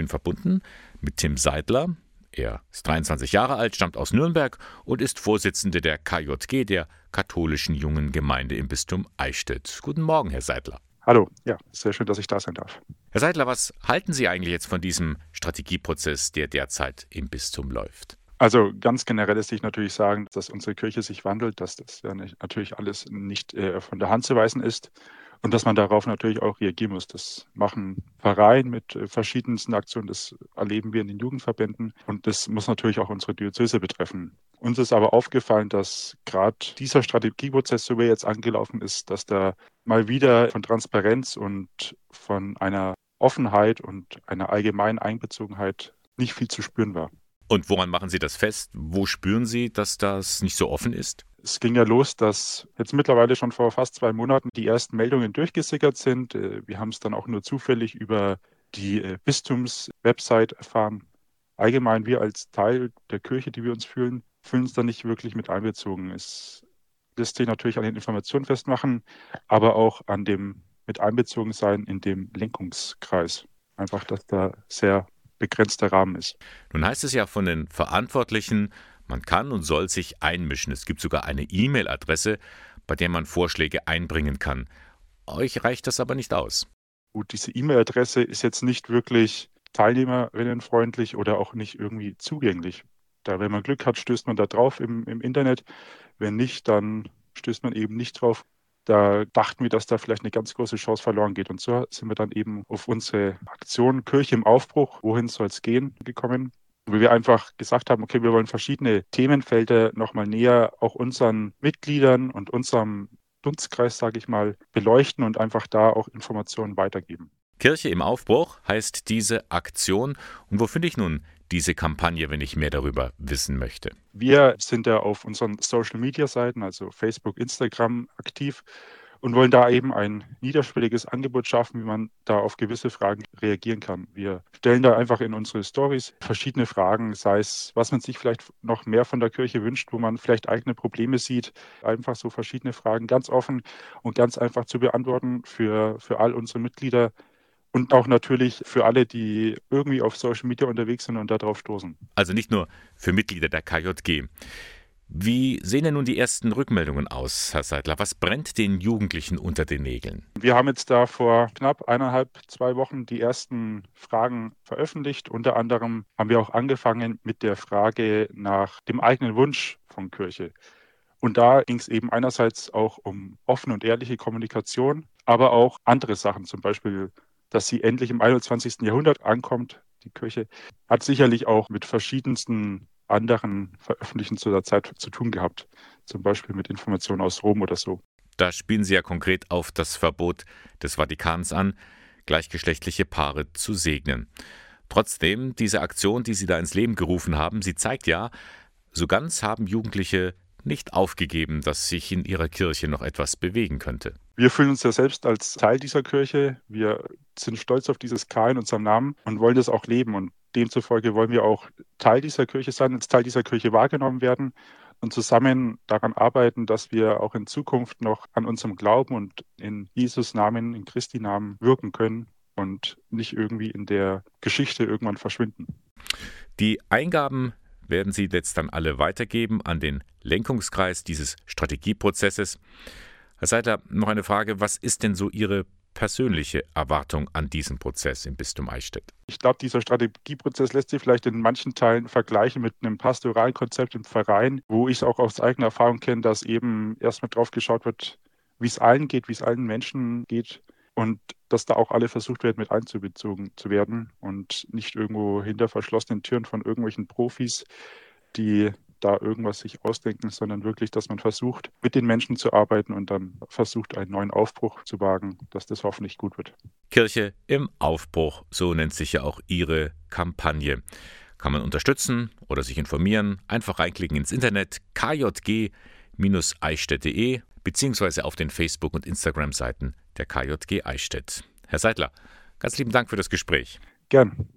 bin verbunden mit Tim Seidler. Er ist 23 Jahre alt, stammt aus Nürnberg und ist Vorsitzende der KJG, der katholischen jungen Gemeinde im Bistum Eichstätt. Guten Morgen, Herr Seidler. Hallo, ja, sehr schön, dass ich da sein darf. Herr Seidler, was halten Sie eigentlich jetzt von diesem Strategieprozess, der derzeit im Bistum läuft? Also ganz generell ist sich natürlich sagen, dass unsere Kirche sich wandelt, dass das ja nicht, natürlich alles nicht äh, von der Hand zu weisen ist und dass man darauf natürlich auch reagieren muss. Das machen Vereine mit äh, verschiedensten Aktionen, das erleben wir in den Jugendverbänden und das muss natürlich auch unsere Diözese betreffen. Uns ist aber aufgefallen, dass gerade dieser Strategieprozess, so wie er jetzt angelaufen ist, dass da mal wieder von Transparenz und von einer Offenheit und einer allgemeinen Einbezogenheit nicht viel zu spüren war. Und woran machen Sie das fest? Wo spüren Sie, dass das nicht so offen ist? Es ging ja los, dass jetzt mittlerweile schon vor fast zwei Monaten die ersten Meldungen durchgesickert sind. Äh, wir haben es dann auch nur zufällig über die äh, Bistums-Website erfahren. Allgemein, wir als Teil der Kirche, die wir uns fühlen, fühlen uns da nicht wirklich mit einbezogen. Es lässt sich natürlich an den Informationen festmachen, aber auch an dem mit einbezogen sein in dem Lenkungskreis. Einfach, dass da sehr begrenzter Rahmen ist. Nun heißt es ja von den Verantwortlichen, man kann und soll sich einmischen. Es gibt sogar eine E-Mail-Adresse, bei der man Vorschläge einbringen kann. Euch reicht das aber nicht aus. Gut, diese E-Mail-Adresse ist jetzt nicht wirklich teilnehmerinnenfreundlich oder auch nicht irgendwie zugänglich. Da, wenn man Glück hat, stößt man da drauf im, im Internet. Wenn nicht, dann stößt man eben nicht drauf. Da dachten wir, dass da vielleicht eine ganz große Chance verloren geht. Und so sind wir dann eben auf unsere Aktion Kirche im Aufbruch, wohin soll es gehen, gekommen. Wo wir einfach gesagt haben, okay, wir wollen verschiedene Themenfelder nochmal näher auch unseren Mitgliedern und unserem Dunstkreis, sage ich mal, beleuchten und einfach da auch Informationen weitergeben. Kirche im Aufbruch heißt diese Aktion. Und wo finde ich nun diese Kampagne, wenn ich mehr darüber wissen möchte? Wir sind ja auf unseren Social-Media-Seiten, also Facebook, Instagram, aktiv und wollen da eben ein niederschwelliges Angebot schaffen, wie man da auf gewisse Fragen reagieren kann. Wir stellen da einfach in unsere Stories verschiedene Fragen, sei es, was man sich vielleicht noch mehr von der Kirche wünscht, wo man vielleicht eigene Probleme sieht. Einfach so verschiedene Fragen ganz offen und ganz einfach zu beantworten für, für all unsere Mitglieder und auch natürlich für alle, die irgendwie auf Social Media unterwegs sind und darauf stoßen. Also nicht nur für Mitglieder der KJG. Wie sehen denn nun die ersten Rückmeldungen aus, Herr Seidler? Was brennt den Jugendlichen unter den Nägeln? Wir haben jetzt da vor knapp eineinhalb, zwei Wochen die ersten Fragen veröffentlicht. Unter anderem haben wir auch angefangen mit der Frage nach dem eigenen Wunsch von Kirche. Und da ging es eben einerseits auch um offene und ehrliche Kommunikation, aber auch andere Sachen, zum Beispiel dass sie endlich im 21. Jahrhundert ankommt, die Kirche, hat sicherlich auch mit verschiedensten anderen Veröffentlichungen zu der Zeit zu tun gehabt, zum Beispiel mit Informationen aus Rom oder so. Da spielen Sie ja konkret auf das Verbot des Vatikans an, gleichgeschlechtliche Paare zu segnen. Trotzdem, diese Aktion, die Sie da ins Leben gerufen haben, sie zeigt ja, so ganz haben Jugendliche nicht aufgegeben, dass sich in ihrer Kirche noch etwas bewegen könnte. Wir fühlen uns ja selbst als Teil dieser Kirche. Wir sind stolz auf dieses K in unserem Namen und wollen das auch leben. Und demzufolge wollen wir auch Teil dieser Kirche sein, als Teil dieser Kirche wahrgenommen werden und zusammen daran arbeiten, dass wir auch in Zukunft noch an unserem Glauben und in Jesus Namen, in Christi Namen wirken können und nicht irgendwie in der Geschichte irgendwann verschwinden. Die Eingaben werden Sie jetzt dann alle weitergeben an den Lenkungskreis dieses Strategieprozesses. Herr Seidler, noch eine Frage. Was ist denn so Ihre persönliche Erwartung an diesen Prozess im Bistum Eichstätt? Ich glaube, dieser Strategieprozess lässt sich vielleicht in manchen Teilen vergleichen mit einem pastoralen Konzept im Verein, wo ich auch aus eigener Erfahrung kenne, dass eben erstmal drauf geschaut wird, wie es allen geht, wie es allen Menschen geht und dass da auch alle versucht werden, mit einzubezogen zu werden und nicht irgendwo hinter verschlossenen Türen von irgendwelchen Profis, die da irgendwas sich ausdenken, sondern wirklich, dass man versucht, mit den Menschen zu arbeiten und dann versucht, einen neuen Aufbruch zu wagen, dass das hoffentlich gut wird. Kirche im Aufbruch, so nennt sich ja auch Ihre Kampagne. Kann man unterstützen oder sich informieren? Einfach reinklicken ins Internet kjg-eichstätt.de beziehungsweise auf den Facebook- und Instagram-Seiten der KJG Eichstätt. Herr Seidler, ganz lieben Dank für das Gespräch. Gern.